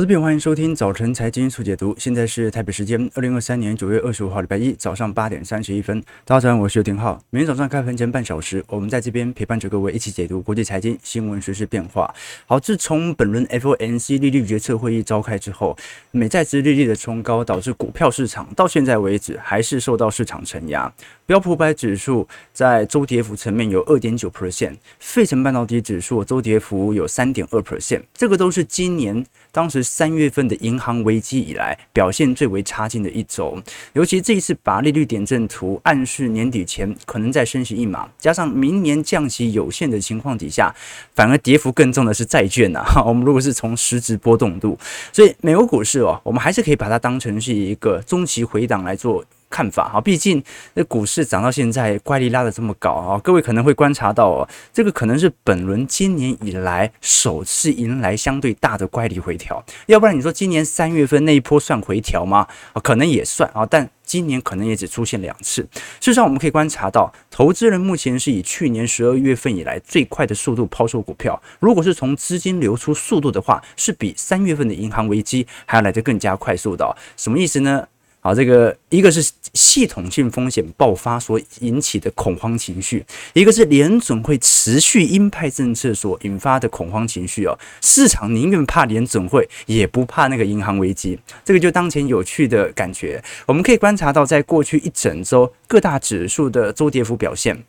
投资朋友，欢迎收听早晨财经速解读。现在是台北时间二零二三年九月二十五号礼拜一早上八点三十一分。大家早上好，我是刘廷浩。每天早上开盘前半小时，我们在这边陪伴着各位一起解读国际财经新闻、时事变化。好，自从本轮 FOMC 利率决策会议召开之后，美债殖利率的冲高导致股票市场到现在为止还是受到市场承压。标普百指数在周跌幅层面有二点九 percent，费城半导体指数周跌幅有三点二 percent，这个都是今年。当时三月份的银行危机以来表现最为差劲的一周，尤其这一次把利率点阵图暗示年底前可能再升息一码，加上明年降息有限的情况底下，反而跌幅更重的是债券呐。我们如果是从实质波动度，所以美国股市哦，我们还是可以把它当成是一个中期回档来做。看法哈，毕竟这股市涨到现在，乖离拉得这么高啊，各位可能会观察到哦，这个可能是本轮今年以来首次迎来相对大的乖离回调，要不然你说今年三月份那一波算回调吗？可能也算啊，但今年可能也只出现两次。事实上，我们可以观察到，投资人目前是以去年十二月份以来最快的速度抛售股票，如果是从资金流出速度的话，是比三月份的银行危机还要来得更加快速的。什么意思呢？好，这个一个是系统性风险爆发所引起的恐慌情绪，一个是联准会持续鹰派政策所引发的恐慌情绪哦。市场宁愿怕联准会，也不怕那个银行危机。这个就当前有趣的感觉。我们可以观察到，在过去一整周各大指数的周跌幅表现，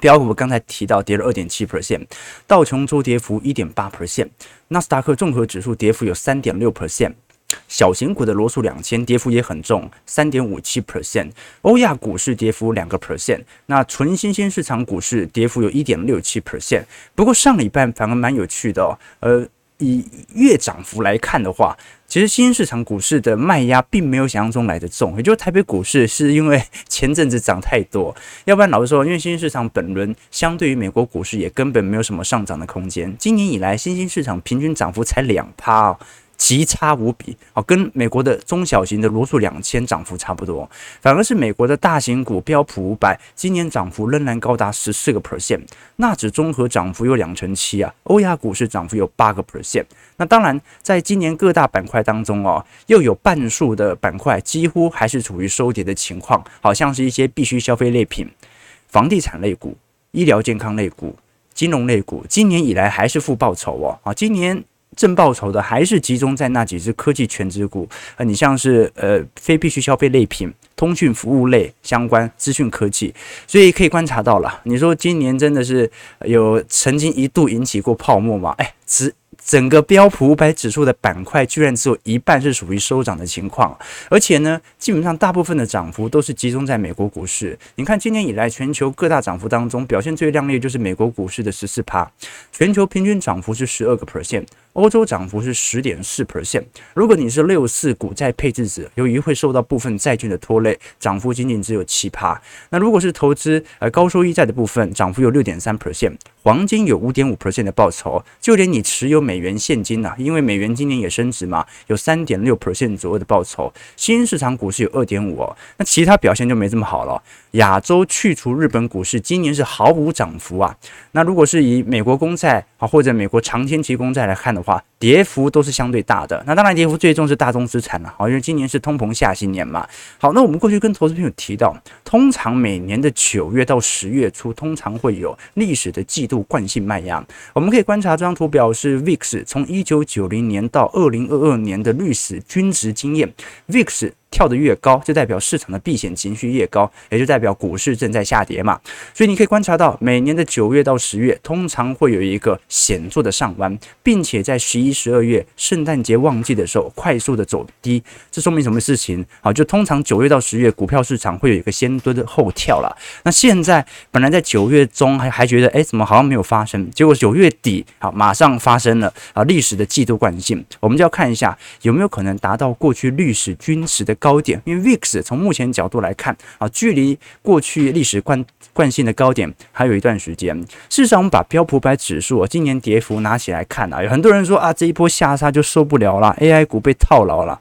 标普刚才提到跌了二点七 percent，道琼周跌幅一点八 percent，纳斯达克综合指数跌幅有三点六 percent。小型股的罗素两千跌幅也很重，三点五七 percent。欧亚股市跌幅两个 percent，那纯新兴市场股市跌幅有一点六七 percent。不过上礼拜反而蛮有趣的哦，呃，以月涨幅来看的话，其实新兴市场股市的卖压并没有想象中来得重，也就是台北股市是因为 前阵子涨太多，要不然老实说，因为新兴市场本轮相对于美国股市也根本没有什么上涨的空间。今年以来，新兴市场平均涨幅才两趴哦。极差无比，啊，跟美国的中小型的罗素两千涨幅差不多，反而是美国的大型股标普五百今年涨幅仍然高达十四个 percent，纳指综合涨幅有两成七啊，欧亚股市涨幅有八个 percent。那当然，在今年各大板块当中哦，又有半数的板块几乎还是处于收跌的情况，好像是一些必需消费类品、房地产类股、医疗健康类股、金融类股，今年以来还是负报酬哦，啊，今年。正报酬的还是集中在那几只科技全值股啊，你像是呃非必需消费类品、通讯服务类相关资讯科技，所以可以观察到了。你说今年真的是有曾经一度引起过泡沫吗？哎，只。整个标普五百指数的板块居然只有一半是属于收涨的情况，而且呢，基本上大部分的涨幅都是集中在美国股市。你看，今年以来全球各大涨幅当中，表现最亮丽就是美国股市的十四趴，全球平均涨幅是十二个 percent，欧洲涨幅是十点四 percent。如果你是六四股债配置者，由于会受到部分债券的拖累，涨幅仅仅只有七趴。那如果是投资呃高收益债的部分，涨幅有六点三 percent。黄金有五点五 percent 的报酬，就连你持有美元现金呐、因为美元今年也升值嘛，有三点六 percent 左右的报酬。新市场股市有二点五哦，那其他表现就没这么好了。亚洲去除日本股市，今年是毫无涨幅啊。那如果是以美国公债啊或者美国长天期公债来看的话，跌幅都是相对大的。那当然，跌幅最重是大宗资产了，好，因为今年是通膨下行年嘛。好，那我们过去跟投资朋友提到，通常每年的九月到十月初，通常会有历史的季度惯性卖压。我们可以观察这张图表是 VIX 从一九九零年到二零二二年的历史均值经验，VIX。跳得越高，就代表市场的避险情绪越高，也就代表股市正在下跌嘛。所以你可以观察到，每年的九月到十月，通常会有一个显著的上弯，并且在十一、十二月圣诞节旺季的时候快速的走低。这说明什么事情？好，就通常九月到十月，股票市场会有一个先蹲后跳了。那现在本来在九月中还还觉得，哎，怎么好像没有发生？结果九月底，好，马上发生了啊！历史的季度惯性，我们就要看一下有没有可能达到过去历史均值的。高点，因为 VIX 从目前角度来看啊，距离过去历史惯惯性的高点还有一段时间。事实上，我们把标普百指数今年跌幅拿起来看啊，有很多人说啊，这一波下杀就受不了了，AI 股被套牢了。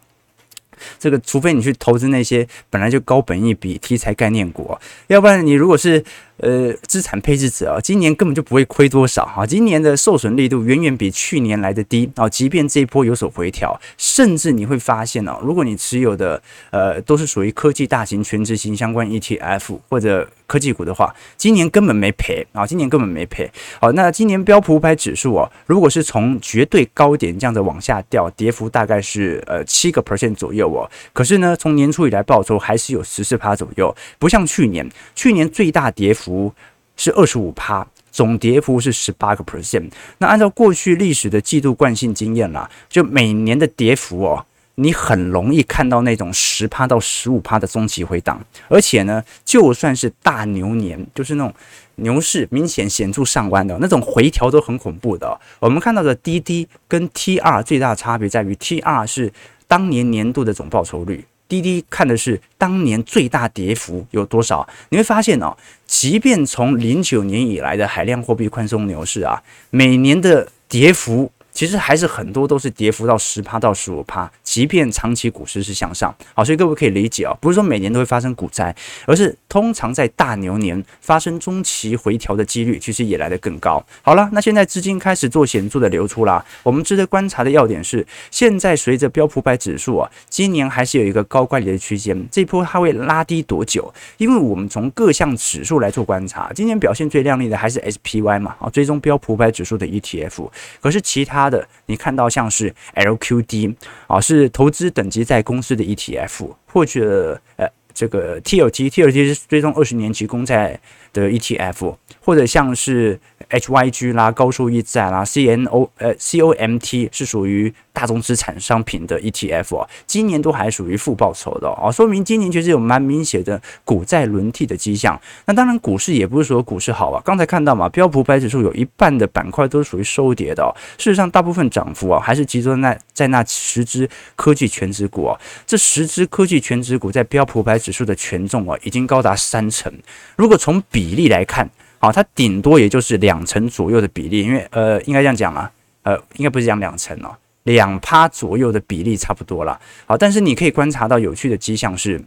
这个，除非你去投资那些本来就高本一笔题材概念股，要不然你如果是呃，资产配置者啊，今年根本就不会亏多少啊！今年的受损力度远远比去年来的低啊！即便这一波有所回调，甚至你会发现哦，如果你持有的呃都是属于科技大型权值型相关 ETF 或者科技股的话，今年根本没赔啊！今年根本没赔。好，那今年标普五百指数哦，如果是从绝对高点这样子往下掉，跌幅大概是呃七个 percent 左右哦。可是呢，从年初以来报酬还是有十四趴左右，不像去年，去年最大跌幅。幅是二十五趴，总跌幅是十八个 percent。那按照过去历史的季度惯性经验啦，就每年的跌幅哦，你很容易看到那种十趴到十五趴的中期回档。而且呢，就算是大牛年，就是那种牛市明显显著上弯的那种回调都很恐怖的。我们看到的滴滴跟 TR 最大的差别在于，TR 是当年年度的总报酬率。滴滴看的是当年最大跌幅有多少？你会发现哦，即便从零九年以来的海量货币宽松牛市啊，每年的跌幅。其实还是很多都是跌幅到十趴到十五趴，即便长期股市是向上，好，所以各位可以理解哦，不是说每年都会发生股灾，而是通常在大牛年发生中期回调的几率其实也来得更高。好了，那现在资金开始做显著的流出啦，我们值得观察的要点是，现在随着标普百指数啊，今年还是有一个高乖离的区间，这波它会拉低多久？因为我们从各项指数来做观察，今年表现最亮丽的还是 SPY 嘛，啊，追踪标普百指数的 ETF，可是其他。它的你看到像是 LQD 啊，是投资等级在公司的 ETF，或者呃这个 TLT，TLT 是追踪二十年期公债的 ETF，或者像是 HYG 啦，高收益债啦，CNO 呃 COMT 是属于。大宗资产商品的 ETF 哦，今年都还属于负报酬的啊，说明今年确实有蛮明显的股债轮替的迹象。那当然，股市也不是说股市好啊。刚才看到嘛，标普百指数有一半的板块都是属于收跌的。事实上，大部分涨幅啊，还是集中在在那十只科技全值股啊。这十只科技全值股在标普百指数的权重啊，已经高达三成。如果从比比例来看好，它顶多也就是两成左右的比例，因为呃，应该这样讲啊，呃，应该不是讲两成哦。两趴左右的比例差不多了，好，但是你可以观察到有趣的迹象是，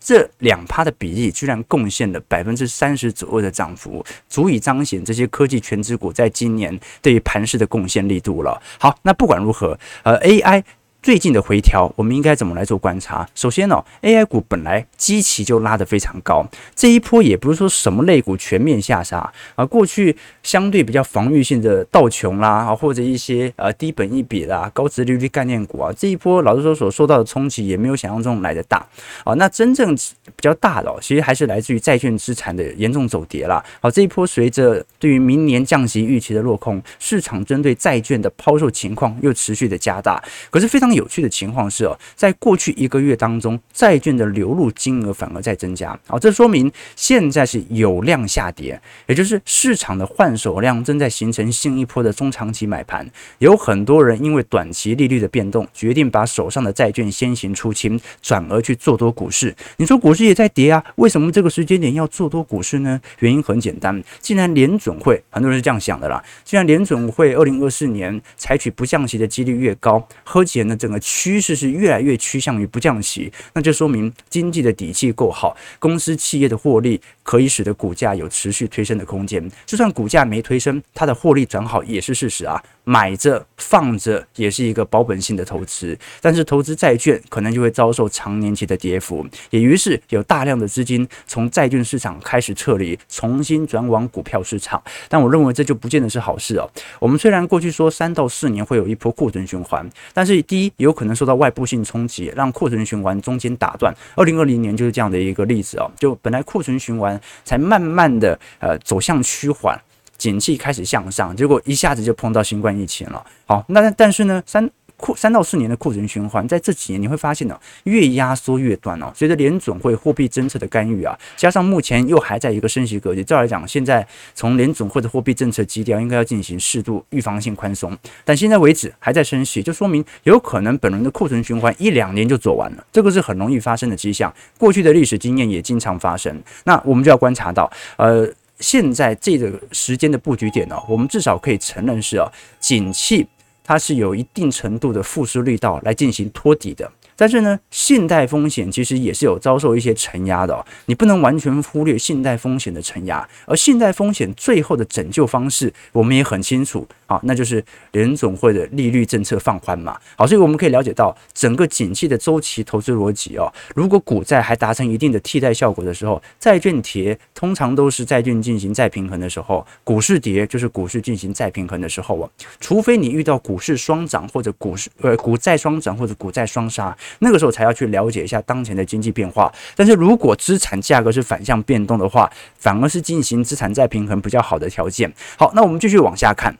这两趴的比例居然贡献了百分之三十左右的涨幅，足以彰显这些科技全职股在今年对于盘势的贡献力度了。好，那不管如何，呃，AI。最近的回调，我们应该怎么来做观察？首先呢、，AI 股本来基期就拉得非常高，这一波也不是说什么类股全面下杀啊。过去相对比较防御性的道琼啦，或者一些呃低本一比啦、高值利率概念股啊，这一波老实说所受到的冲击也没有想象中来得大啊。那真正比较大的、哦，其实还是来自于债券资产的严重走跌啦。好，这一波随着对于明年降息预期的落空，市场针对债券的抛售情况又持续的加大，可是非常。有趣的情况是哦，在过去一个月当中，债券的流入金额反而在增加。好，这说明现在是有量下跌，也就是市场的换手量正在形成新一波的中长期买盘。有很多人因为短期利率的变动，决定把手上的债券先行出清，转而去做多股市。你说股市也在跌啊？为什么这个时间点要做多股市呢？原因很简单，既然联准会很多人是这样想的啦，既然联准会二零二四年采取不降息的几率越高，而且呢，整个趋势是越来越趋向于不降息，那就说明经济的底气够好，公司企业的获利可以使得股价有持续推升的空间。就算股价没推升，它的获利转好也是事实啊。买着放着也是一个保本性的投资，但是投资债券可能就会遭受长年期的跌幅，也于是有大量的资金从债券市场开始撤离，重新转往股票市场。但我认为这就不见得是好事哦。我们虽然过去说三到四年会有一波库存循环，但是第一有可能受到外部性冲击，让库存循环中间打断。二零二零年就是这样的一个例子哦，就本来库存循环才慢慢的呃走向趋缓。景气开始向上，结果一下子就碰到新冠疫情了。好，那但是呢，三库三到四年的库存循环，在这几年你会发现呢，越压缩越短哦。随着联准会货币政策的干预啊，加上目前又还在一个升息格局，照来讲，现在从联准会的货币政策基调应该要进行适度预防性宽松，但现在为止还在升息，就说明有可能本轮的库存循环一两年就走完了，这个是很容易发生的迹象。过去的历史经验也经常发生，那我们就要观察到，呃。现在这个时间的布局点呢，我们至少可以承认是啊，景气它是有一定程度的复苏力道来进行托底的。但是呢，信贷风险其实也是有遭受一些承压的哦，你不能完全忽略信贷风险的承压。而信贷风险最后的拯救方式，我们也很清楚啊，那就是联总会的利率政策放宽嘛。好，所以我们可以了解到整个景气的周期投资逻辑哦。如果股债还达成一定的替代效果的时候，债券跌通常都是债券进行再平衡的时候，股市跌就是股市进行再平衡的时候啊。除非你遇到股市双涨或者股市呃股债双涨或者股债双杀，那个时候才要去了解一下当前的经济变化。但是如果资产价格是反向变动的话，反而是进行资产再平衡比较好的条件。好，那我们继续往下看。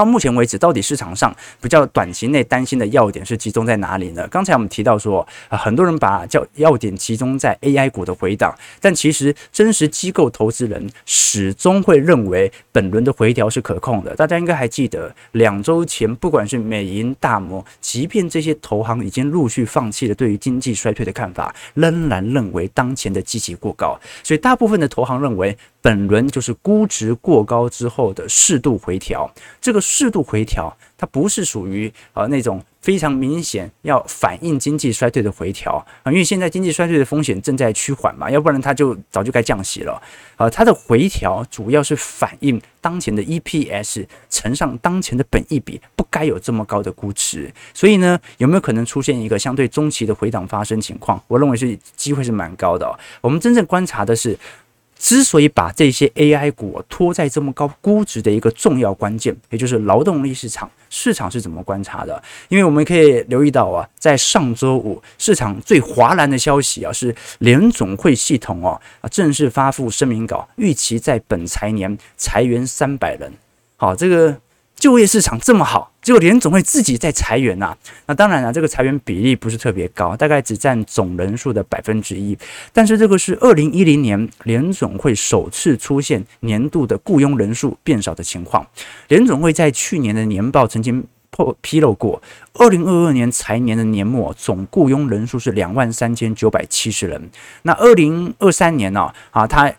到目前为止，到底市场上比较短期内担心的要点是集中在哪里呢？刚才我们提到说，啊，很多人把叫要点集中在 AI 股的回档，但其实真实机构投资人始终会认为本轮的回调是可控的。大家应该还记得，两周前不管是美银、大摩，即便这些投行已经陆续放弃了对于经济衰退的看法，仍然认为当前的积极过高，所以大部分的投行认为。本轮就是估值过高之后的适度回调，这个适度回调，它不是属于呃那种非常明显要反映经济衰退的回调啊，因为现在经济衰退的风险正在趋缓嘛，要不然它就早就该降息了。呃，它的回调主要是反映当前的 EPS 乘上当前的本益比不该有这么高的估值，所以呢，有没有可能出现一个相对中期的回档发生情况？我认为是机会是蛮高的。我们真正观察的是。之所以把这些 AI 股拖在这么高估值的一个重要关键，也就是劳动力市场，市场是怎么观察的？因为我们可以留意到啊，在上周五，市场最哗然的消息啊，是联总会系统哦啊正式发布声明稿，预期在本财年裁员三百人。好，这个。就业市场这么好，结果联总会自己在裁员呐、那当然了、啊，这个裁员比例不是特别高，大概只占总人数的百分之一。但是这个是二零一零年联总会首次出现年度的雇佣人数变少的情况。联总会在去年的年报曾经破披露过，二零二二年财年的年末总雇佣人数是两万三千九百七十人。那二零二三年呢？啊，他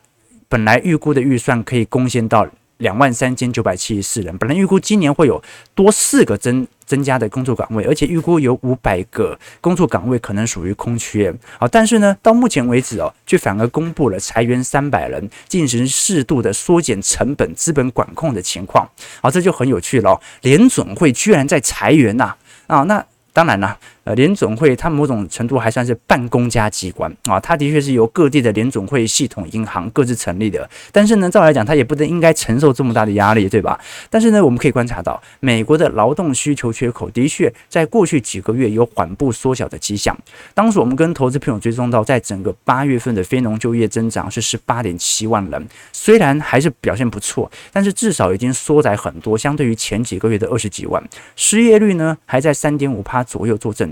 本来预估的预算可以贡献到。两万三千九百七十四人，本来预估今年会有多四个增增加的工作岗位，而且预估有五百个工作岗位可能属于空缺。好，但是呢，到目前为止哦，却反而公布了裁员三百人，进行适度的缩减成本、资本管控的情况。好，这就很有趣了，联准会居然在裁员呐！啊，那当然了。呃，联总会它某种程度还算是半公家机关啊，它的确是由各地的联总会系统银行各自成立的。但是呢，照来讲，它也不能应该承受这么大的压力，对吧？但是呢，我们可以观察到，美国的劳动需求缺口的确在过去几个月有缓步缩小的迹象。当时我们跟投资朋友追踪到，在整个八月份的非农就业增长是十八点七万人，虽然还是表现不错，但是至少已经缩窄很多，相对于前几个月的二十几万。失业率呢，还在三点五趴左右做正。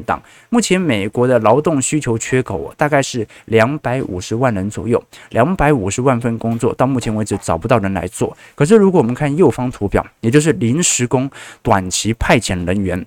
目前美国的劳动需求缺口大概是两百五十万人左右，两百五十万份工作到目前为止找不到人来做。可是如果我们看右方图表，也就是临时工短期派遣人员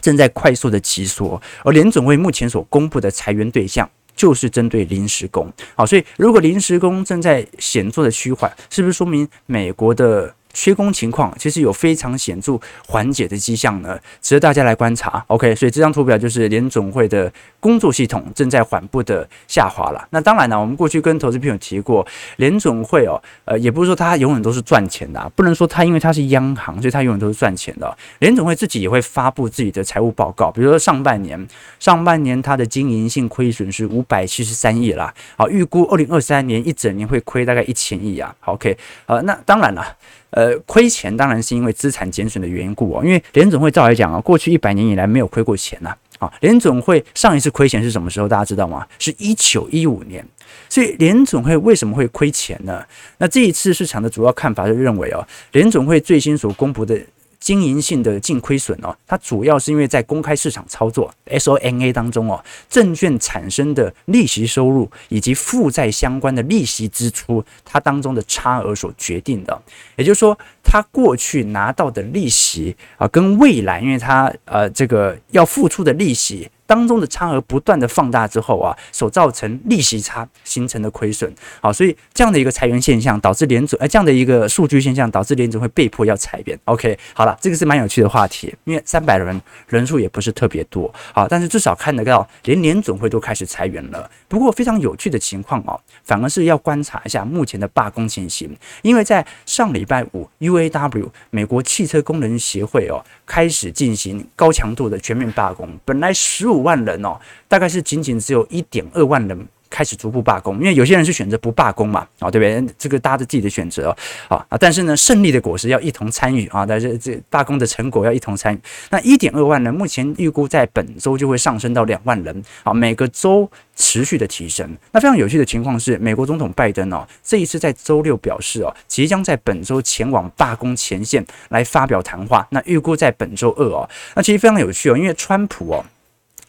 正在快速的急缩，而联准会目前所公布的裁员对象就是针对临时工。好，所以如果临时工正在显著的趋缓，是不是说明美国的？缺工情况其实有非常显著缓解的迹象呢，值得大家来观察。OK，所以这张图表就是联总会的工作系统正在缓步的下滑了。那当然呢，我们过去跟投资朋友提过，联总会哦，呃，也不是说它永远都是赚钱的，不能说它因为它是央行，所以它永远都是赚钱的。联总会自己也会发布自己的财务报告，比如说上半年，上半年它的经营性亏损是五百七十三亿啦，好，预估二零二三年一整年会亏大概一千亿啊。OK，呃，那当然了。呃，亏钱当然是因为资产减损的缘故哦，因为联总会照来讲啊，过去一百年以来没有亏过钱呐。啊，联总会上一次亏钱是什么时候？大家知道吗？是一九一五年。所以联总会为什么会亏钱呢？那这一次市场的主要看法是认为哦，联总会最新所公布的。经营性的净亏损哦，它主要是因为在公开市场操作 SONA 当中哦，证券产生的利息收入以及负债相关的利息支出，它当中的差额所决定的。也就是说，它过去拿到的利息啊，跟未来因为它呃这个要付出的利息。当中的差额不断的放大之后啊，所造成利息差形成的亏损。好，所以这样的一个裁员现象导致联准，哎，这样的一个数据现象导致联准会被迫要裁员。OK，好了，这个是蛮有趣的话题，因为三百人人数也不是特别多，好，但是至少看得到连联准会都开始裁员了。不过非常有趣的情况哦，反而是要观察一下目前的罢工情形，因为在上礼拜五，UAW 美国汽车工人协会哦开始进行高强度的全面罢工，本来十五五万人哦，大概是仅仅只有一点二万人。开始逐步罢工，因为有些人是选择不罢工嘛，啊，对不对？这个大家的自己的选择啊啊！但是呢，胜利的果实要一同参与啊，但是这罢工的成果要一同参与。那一点二万人，目前预估在本周就会上升到两万人啊，每个周持续的提升。那非常有趣的情况是，美国总统拜登哦，这一次在周六表示哦，即将在本周前往罢工前线来发表谈话。那预估在本周二哦，那其实非常有趣哦，因为川普哦。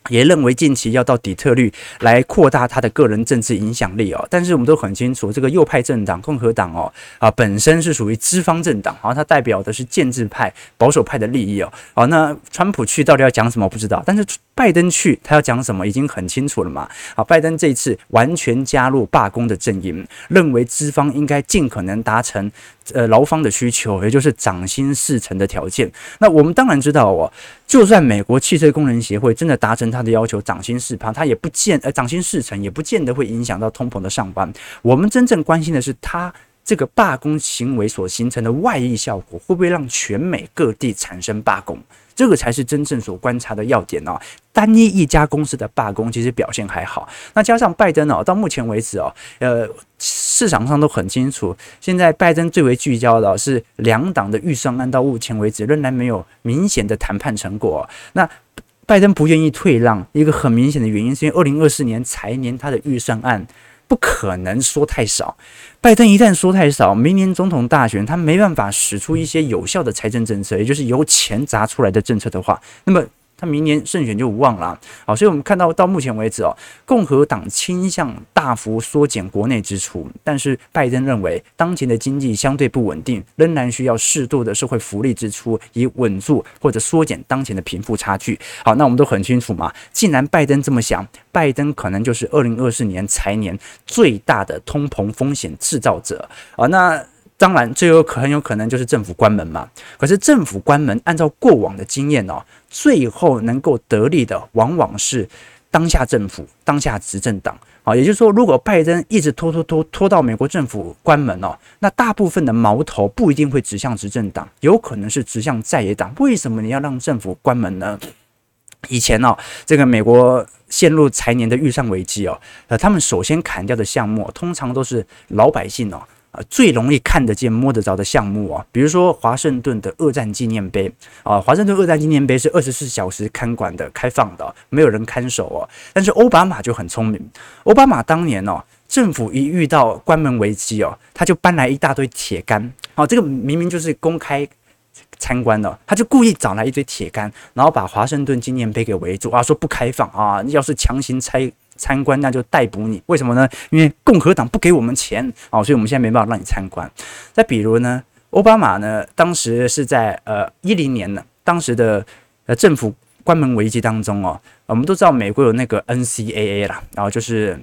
也认为近期要到底特律来扩大他的个人政治影响力哦，但是我们都很清楚，这个右派政党共和党哦啊本身是属于资方政党啊，它代表的是建制派保守派的利益哦。好，那川普去到底要讲什么？不知道，但是拜登去他要讲什么已经很清楚了嘛。好，拜登这一次完全加入罢工的阵营，认为资方应该尽可能达成呃劳方的需求，也就是涨薪四成的条件。那我们当然知道哦，就算美国汽车工人协会真的达成。他的要求涨薪四趴，他也不见呃涨薪四成，也不见得会影响到通膨的上班。我们真正关心的是，他这个罢工行为所形成的外溢效果，会不会让全美各地产生罢工？这个才是真正所观察的要点哦。单一一家公司的罢工其实表现还好，那加上拜登哦，到目前为止哦，呃，市场上都很清楚，现在拜登最为聚焦的是两党的预算案，到目前为止仍然没有明显的谈判成果。那拜登不愿意退让，一个很明显的原因是因为二零二四年财年他的预算案不可能说太少。拜登一旦说太少，明年总统大选他没办法使出一些有效的财政政策，也就是由钱砸出来的政策的话，那么。他明年胜选就无望了，好，所以我们看到到目前为止哦，共和党倾向大幅缩减国内支出，但是拜登认为当前的经济相对不稳定，仍然需要适度的社会福利支出，以稳住或者缩减当前的贫富差距。好，那我们都很清楚嘛，既然拜登这么想，拜登可能就是二零二四年财年最大的通膨风险制造者啊，那。当然，最有可很有可能就是政府关门嘛。可是政府关门，按照过往的经验哦，最后能够得利的往往是当下政府、当下执政党啊。也就是说，如果拜登一直拖拖拖拖到美国政府关门哦，那大部分的矛头不一定会指向执政党，有可能是指向在野党。为什么你要让政府关门呢？以前哦，这个美国陷入财年的预算危机哦，呃，他们首先砍掉的项目通常都是老百姓哦。啊，最容易看得见、摸得着的项目啊，比如说华盛顿的二战纪念碑啊，华盛顿二战纪念碑是二十四小时看管的、开放的，没有人看守哦。但是奥巴马就很聪明，奥巴马当年哦，政府一遇到关门危机哦，他就搬来一大堆铁杆，哦，这个明明就是公开参观的，他就故意找来一堆铁杆，然后把华盛顿纪念碑给围住啊，说不开放啊，要是强行拆。参观那就逮捕你，为什么呢？因为共和党不给我们钱哦，所以我们现在没办法让你参观。再比如呢，奥巴马呢，当时是在呃一零年呢，当时的呃政府关门危机当中哦，我们都知道美国有那个 NCAA 啦，然后就是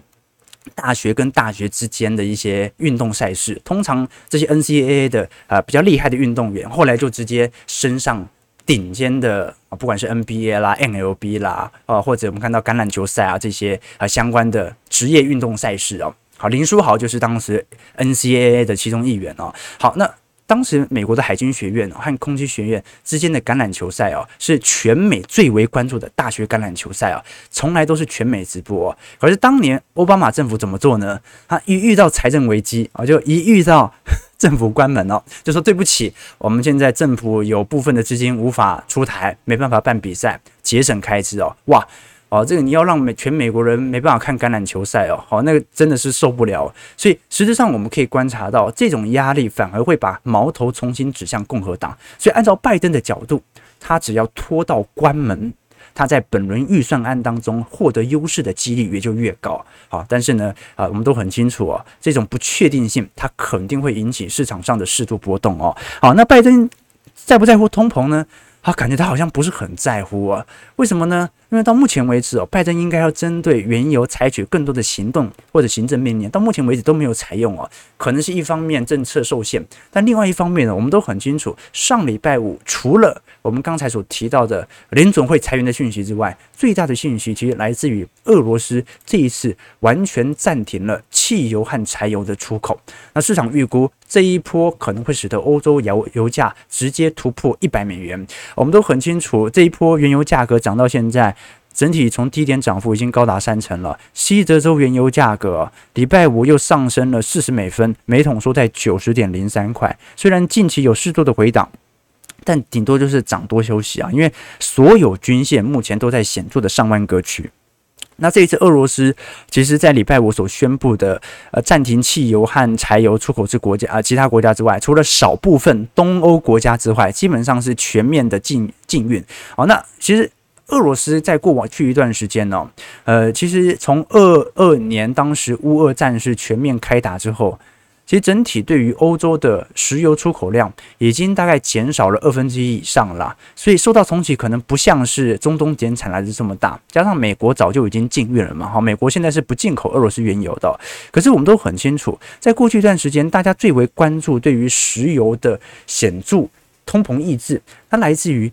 大学跟大学之间的一些运动赛事，通常这些 NCAA 的呃比较厉害的运动员，后来就直接升上。顶尖的啊，不管是 NBA 啦、NLB 啦，啊，或者我们看到橄榄球赛啊这些啊相关的职业运动赛事哦，好，林书豪就是当时 NCAA 的其中一员哦。好，那。当时美国的海军学院和空军学院之间的橄榄球赛哦，是全美最为关注的大学橄榄球赛啊，从来都是全美直播哦。可是当年奥巴马政府怎么做呢？他一遇到财政危机啊，就一遇到 政府关门哦，就说对不起，我们现在政府有部分的资金无法出台，没办法办比赛，节省开支哦，哇。哦，这个你要让美全美国人没办法看橄榄球赛哦，好，那个真的是受不了。所以实质上我们可以观察到，这种压力反而会把矛头重新指向共和党。所以按照拜登的角度，他只要拖到关门，他在本轮预算案当中获得优势的几率也就越高。好，但是呢，啊，我们都很清楚哦，这种不确定性，它肯定会引起市场上的适度波动哦。好，那拜登在不在乎通膨呢？他感觉他好像不是很在乎啊，为什么呢？因为到目前为止哦，拜登应该要针对原油采取更多的行动或者行政命令，到目前为止都没有采用哦。可能是一方面政策受限，但另外一方面呢，我们都很清楚，上礼拜五除了我们刚才所提到的联总会裁员的讯息之外，最大的讯息其实来自于俄罗斯这一次完全暂停了汽油和柴油的出口。那市场预估这一波可能会使得欧洲油油价直接突破一百美元。我们都很清楚，这一波原油价格涨到现在。整体从低点涨幅已经高达三成了。西德州原油价格礼拜五又上升了四十美分，每桶收在九十点零三块。虽然近期有适度的回档，但顶多就是涨多休息啊。因为所有均线目前都在显著的上万格局。那这一次俄罗斯其实在礼拜五所宣布的呃暂停汽油和柴油出口至国家啊其他国家之外，除了少部分东欧国家之外，基本上是全面的禁禁运。好，那其实。俄罗斯在过往去一段时间呢、呃，其实从二二年当时乌俄战事全面开打之后，其实整体对于欧洲的石油出口量已经大概减少了二分之一以上了，所以受到冲击可能不像是中东减产来的这么大。加上美国早就已经禁运了嘛，哈，美国现在是不进口俄罗斯原油的。可是我们都很清楚，在过去一段时间，大家最为关注对于石油的显著通膨抑制，它来自于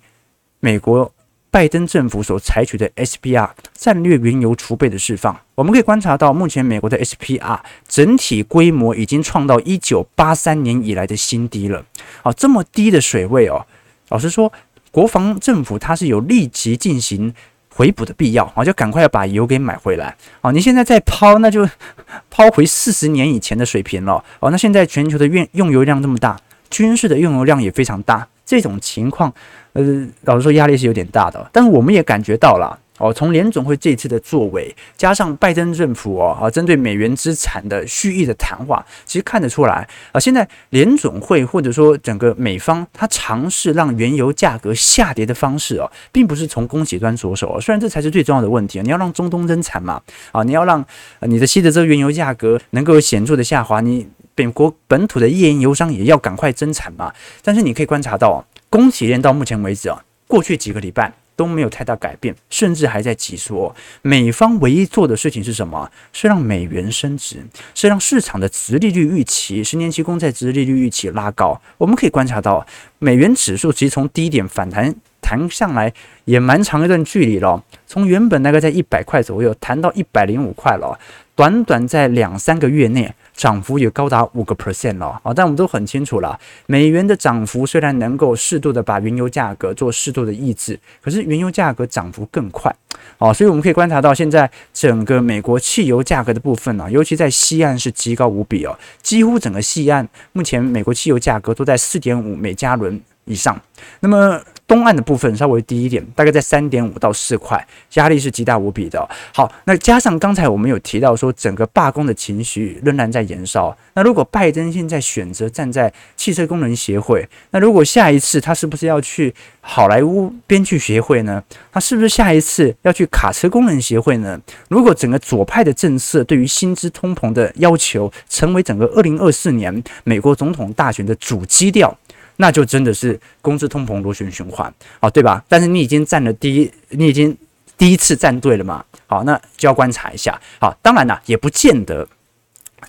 美国。拜登政府所采取的 SPR 战略原油储备的释放，我们可以观察到，目前美国的 SPR 整体规模已经创到一九八三年以来的新低了。好，这么低的水位哦，老实说，国防政府它是有立即进行回补的必要啊，就赶快要把油给买回来。哦，你现在再抛，那就 抛回四十年以前的水平了。哦，那现在全球的用用油量这么大，军事的用油量也非常大。这种情况，呃，老实说压力是有点大的，但是我们也感觉到了哦，从联总会这次的作为，加上拜登政府哦啊针对美元资产的蓄意的谈话，其实看得出来啊，现在联总会或者说整个美方，他尝试让原油价格下跌的方式哦，并不是从供给端着手，虽然这才是最重要的问题，你要让中东增产嘛，啊，你要让你的西德州原油价格能够显著的下滑，你。本国本土的页岩油商也要赶快增产嘛，但是你可以观察到，供给链到目前为止啊，过去几个礼拜都没有太大改变，甚至还在紧缩。美方唯一做的事情是什么？是让美元升值，是让市场的殖利率预期，十年期公债殖利率预期拉高。我们可以观察到，美元指数其实从低点反弹弹上来也蛮长一段距离了，从原本大概在一百块左右弹到一百零五块了，短短在两三个月内。涨幅也高达五个 percent 了啊！但我们都很清楚了，美元的涨幅虽然能够适度的把原油价格做适度的抑制，可是原油价格涨幅更快啊！所以我们可以观察到，现在整个美国汽油价格的部分呢，尤其在西岸是极高无比哦，几乎整个西岸目前美国汽油价格都在四点五每加仑以上。那么东岸的部分稍微低一点，大概在三点五到四块，压力是极大无比的。好，那加上刚才我们有提到说，整个罢工的情绪仍然在延烧。那如果拜登现在选择站在汽车工人协会，那如果下一次他是不是要去好莱坞编剧协会呢？他是不是下一次要去卡车工人协会呢？如果整个左派的政策对于薪资通膨的要求成为整个二零二四年美国总统大选的主基调。那就真的是工资通膨螺旋循环，好，对吧？但是你已经站了第一，你已经第一次站对了嘛？好，那就要观察一下。好，当然了，也不见得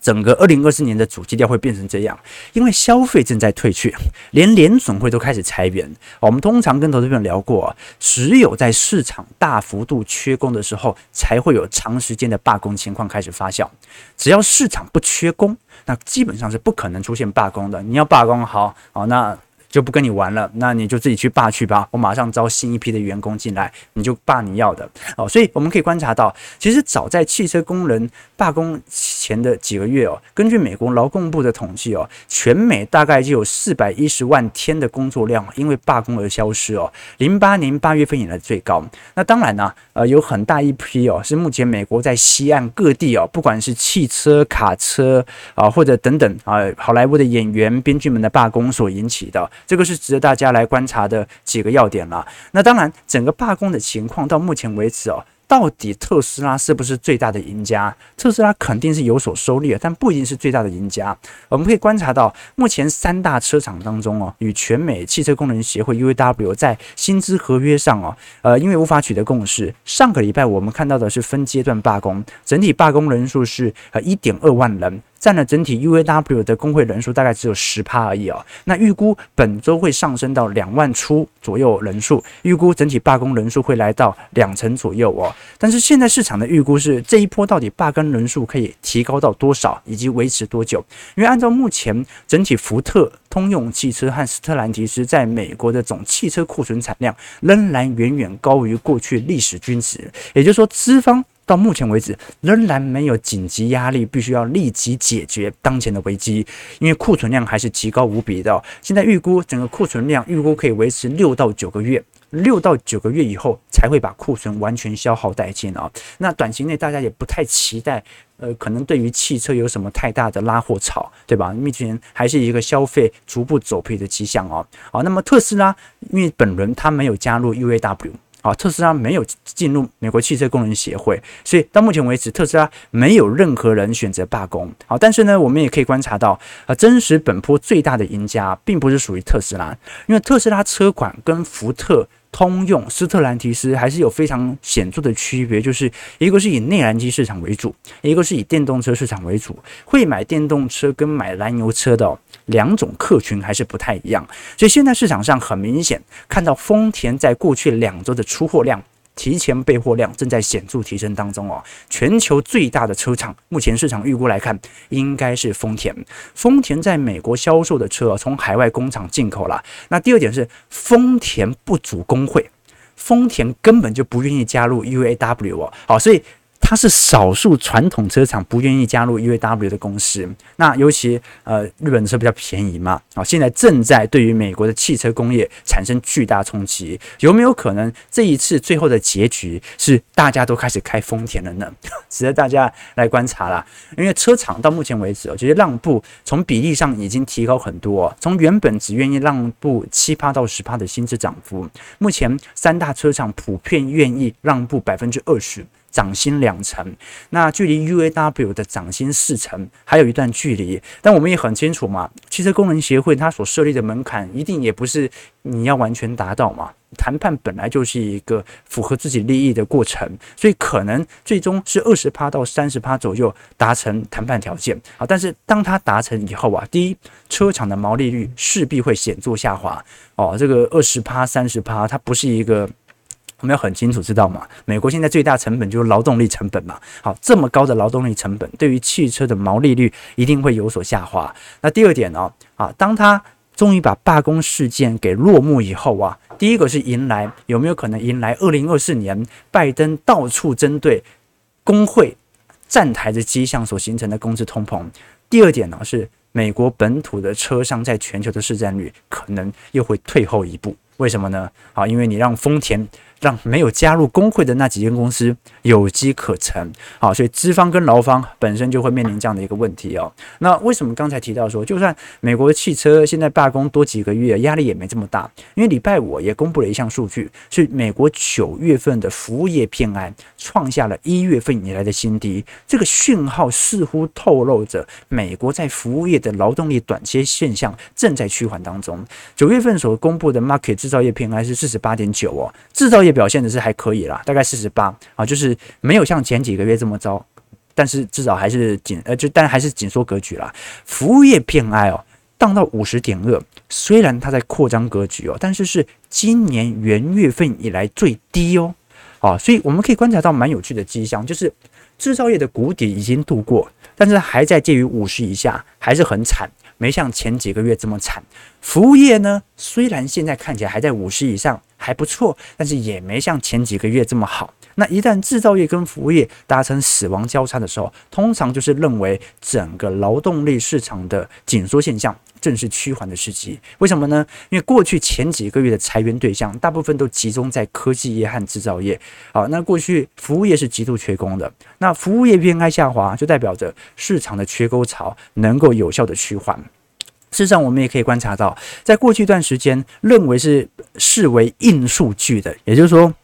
整个二零二四年的主基调会变成这样，因为消费正在退去，连联总会都开始裁员。我们通常跟投资朋友聊过，只有在市场大幅度缺工的时候，才会有长时间的罢工情况开始发酵。只要市场不缺工，那基本上是不可能出现罢工的。你要罢工，好，好，那。就不跟你玩了，那你就自己去罢去吧。我马上招新一批的员工进来，你就罢你要的哦。所以我们可以观察到，其实早在汽车工人罢工前的几个月哦，根据美国劳工部的统计哦，全美大概就有四百一十万天的工作量因为罢工而消失哦。零八年八月份以来最高。那当然呢，呃，有很大一批哦，是目前美国在西岸各地哦，不管是汽车、卡车啊，或者等等啊，好莱坞的演员、编剧们的罢工所引起的。这个是值得大家来观察的几个要点了。那当然，整个罢工的情况到目前为止哦，到底特斯拉是不是最大的赢家？特斯拉肯定是有所收利的，但不一定是最大的赢家。我们可以观察到，目前三大车厂当中哦，与全美汽车工人协会 UAW 在薪资合约上哦，呃，因为无法取得共识，上个礼拜我们看到的是分阶段罢工，整体罢工人数是呃一点二万人。占了整体 UAW 的工会人数大概只有十趴而已哦。那预估本周会上升到两万出左右人数，预估整体罢工人数会来到两成左右哦。但是现在市场的预估是这一波到底罢工人数可以提高到多少，以及维持多久？因为按照目前整体福特、通用汽车和斯特兰提斯在美国的总汽车库存产量仍然远远高于过去历史均值，也就是说资方。到目前为止，仍然没有紧急压力，必须要立即解决当前的危机，因为库存量还是极高无比的。现在预估整个库存量预估可以维持六到九个月，六到九个月以后才会把库存完全消耗殆尽啊。那短期内大家也不太期待，呃，可能对于汽车有什么太大的拉货潮，对吧？目前还是一个消费逐步走疲的迹象哦。好，那么特斯拉因为本轮它没有加入 UAW。啊，特斯拉没有进入美国汽车工人协会，所以到目前为止，特斯拉没有任何人选择罢工。好，但是呢，我们也可以观察到，啊，真实本坡最大的赢家并不是属于特斯拉，因为特斯拉车款跟福特。通用、斯特兰提斯还是有非常显著的区别，就是一个是以内燃机市场为主，一个是以电动车市场为主。会买电动车跟买燃油车的两种客群还是不太一样，所以现在市场上很明显看到丰田在过去两周的出货量。提前备货量正在显著提升当中哦。全球最大的车厂，目前市场预估来看，应该是丰田。丰田在美国销售的车从海外工厂进口了。那第二点是，丰田不组工会，丰田根本就不愿意加入 UAW 哦。好，所以。它是少数传统车厂不愿意加入 UAW 的公司，那尤其呃日本车比较便宜嘛，啊，现在正在对于美国的汽车工业产生巨大冲击，有没有可能这一次最后的结局是大家都开始开丰田了呢？值得大家来观察啦，因为车厂到目前为止，我觉得让步从比例上已经提高很多，从原本只愿意让步七八到十八的薪资涨幅，目前三大车厂普遍愿意让步百分之二十。涨薪两成，那距离 UAW 的涨薪四成还有一段距离。但我们也很清楚嘛，汽车工人协会它所设立的门槛一定也不是你要完全达到嘛。谈判本来就是一个符合自己利益的过程，所以可能最终是二十趴到三十趴左右达成谈判条件啊。但是当它达成以后啊，第一，车厂的毛利率势必会显著下滑哦。这个二十趴、三十趴，它不是一个。我们要很清楚知道嘛，美国现在最大成本就是劳动力成本嘛。好，这么高的劳动力成本，对于汽车的毛利率一定会有所下滑。那第二点呢？啊，当他终于把罢工事件给落幕以后啊，第一个是迎来有没有可能迎来二零二四年拜登到处针对工会站台的迹象所形成的工资通膨。第二点呢是美国本土的车商在全球的市占率可能又会退后一步。为什么呢？啊，因为你让丰田。让没有加入工会的那几间公司有机可乘，好，所以资方跟劳方本身就会面临这样的一个问题哦。那为什么刚才提到说，就算美国的汽车现在罢工多几个月，压力也没这么大？因为礼拜五也公布了一项数据，是美国九月份的服务业偏安创下了一月份以来的新低，这个讯号似乎透露着美国在服务业的劳动力短缺现象正在趋缓当中。九月份所公布的 market 制造业偏安是四十八点九哦，制造业。表现的是还可以啦，大概四十八啊，就是没有像前几个月这么糟，但是至少还是紧呃，就但还是紧缩格局啦。服务业 PMI 哦，降到五十点二，虽然它在扩张格局哦，但是是今年元月份以来最低哦，啊，所以我们可以观察到蛮有趣的迹象，就是制造业的谷底已经度过，但是还在介于五十以下，还是很惨。没像前几个月这么惨，服务业呢，虽然现在看起来还在五十以上，还不错，但是也没像前几个月这么好。那一旦制造业跟服务业达成死亡交叉的时候，通常就是认为整个劳动力市场的紧缩现象正是趋缓的时机。为什么呢？因为过去前几个月的裁员对象大部分都集中在科技业和制造业。好，那过去服务业是极度缺工的，那服务业偏开下滑，就代表着市场的缺工潮能够有效的趋缓。事实上，我们也可以观察到，在过去一段时间认为是视为硬数据的，也就是说。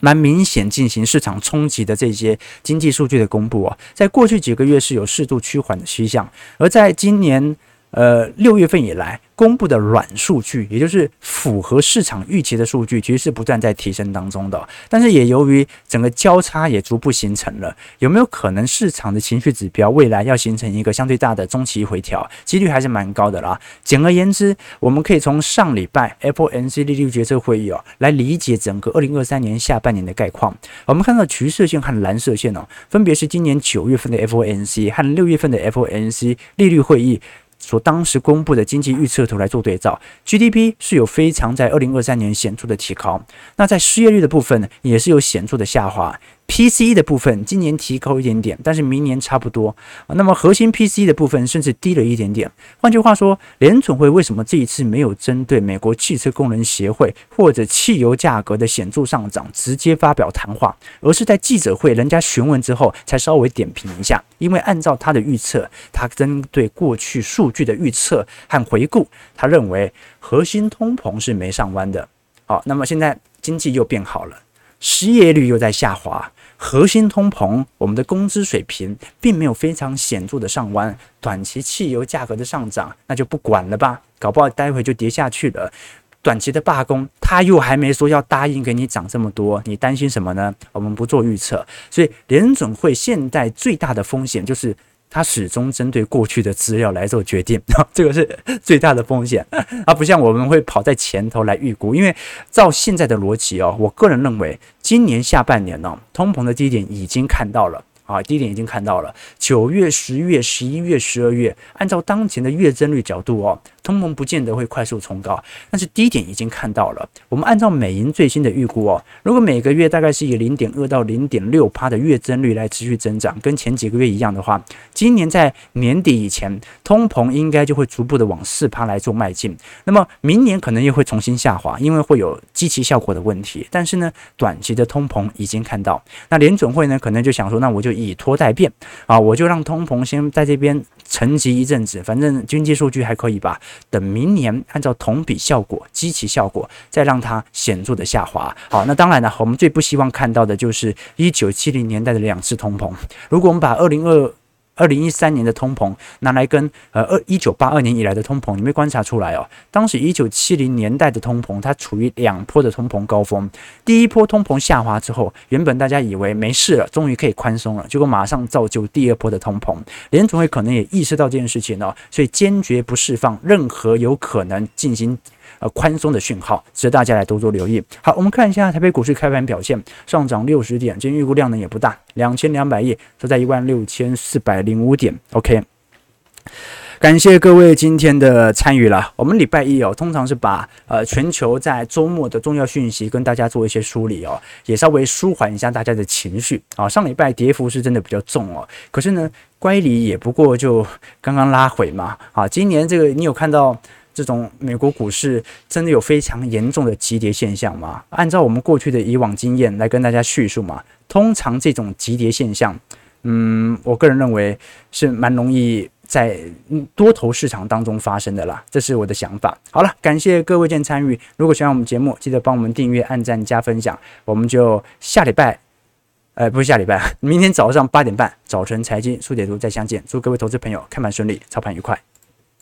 蛮明显进行市场冲击的这些经济数据的公布啊，在过去几个月是有适度趋缓的趋向，而在今年。呃，六月份以来公布的软数据，也就是符合市场预期的数据，其实是不断在提升当中的。但是也由于整个交叉也逐步形成了，有没有可能市场的情绪指标未来要形成一个相对大的中期回调，几率还是蛮高的啦。简而言之，我们可以从上礼拜 FOMC 利率决策会议哦，来理解整个二零二三年下半年的概况。我们看到橘色线和蓝色线哦，分别是今年九月份的 FOMC 和六月份的 FOMC 利率会议。所当时公布的经济预测图来做对照，GDP 是有非常在二零二三年显著的提高，那在失业率的部分，也是有显著的下滑。PCE 的部分今年提高一点点，但是明年差不多。那么核心 PCE 的部分甚至低了一点点。换句话说，联准会为什么这一次没有针对美国汽车工人协会或者汽油价格的显著上涨直接发表谈话，而是在记者会人家询问之后才稍微点评一下？因为按照他的预测，他针对过去数据的预测和回顾，他认为核心通膨是没上弯的。好，那么现在经济又变好了，失业率又在下滑。核心通膨，我们的工资水平并没有非常显著的上弯，短期汽油价格的上涨那就不管了吧，搞不好待会就跌下去了。短期的罢工，他又还没说要答应给你涨这么多，你担心什么呢？我们不做预测，所以联准会现在最大的风险就是。他始终针对过去的资料来做决定，这个是最大的风险，而 不像我们会跑在前头来预估。因为照现在的逻辑哦，我个人认为今年下半年呢，通膨的低点已经看到了。啊，低点已经看到了，九月、十月、十一月、十二月，按照当前的月增率角度哦，通膨不见得会快速冲高，但是低点已经看到了。我们按照美银最新的预估哦，如果每个月大概是以零点二到零点六趴的月增率来持续增长，跟前几个月一样的话，今年在年底以前，通膨应该就会逐步的往四趴来做迈进。那么明年可能又会重新下滑，因为会有积期效果的问题。但是呢，短期的通膨已经看到，那联准会呢，可能就想说，那我就。以拖待变啊，我就让通膨先在这边沉寂一阵子，反正经济数据还可以吧。等明年按照同比效果、基期效果，再让它显著的下滑。好，那当然呢，我们最不希望看到的就是一九七零年代的两次通膨。如果我们把二零二二零一三年的通膨拿来跟呃二一九八二年以来的通膨，你没观察出来哦？当时一九七零年代的通膨，它处于两波的通膨高峰。第一波通膨下滑之后，原本大家以为没事了，终于可以宽松了，结果马上造就第二波的通膨。联总会可能也意识到这件事情哦，所以坚决不释放任何有可能进行。呃，宽松的讯号，值得大家来多多留意。好，我们看一下台北股市开盘表现，上涨六十点，今天预估量呢也不大，两千两百亿，都在一万六千四百零五点。OK，感谢各位今天的参与了。我们礼拜一哦，通常是把呃全球在周末的重要讯息跟大家做一些梳理哦，也稍微舒缓一下大家的情绪啊。上礼拜跌幅是真的比较重哦，可是呢，乖离也不过就刚刚拉回嘛。啊，今年这个你有看到？这种美国股市真的有非常严重的急跌现象吗？按照我们过去的以往经验来跟大家叙述嘛，通常这种急跌现象，嗯，我个人认为是蛮容易在多头市场当中发生的啦，这是我的想法。好了，感谢各位见参与，如果喜欢我们节目，记得帮我们订阅、按赞、加分享，我们就下礼拜，呃，不是下礼拜，明天早上八点半，早晨财经速解读再相见，祝各位投资朋友开盘顺利，操盘愉快。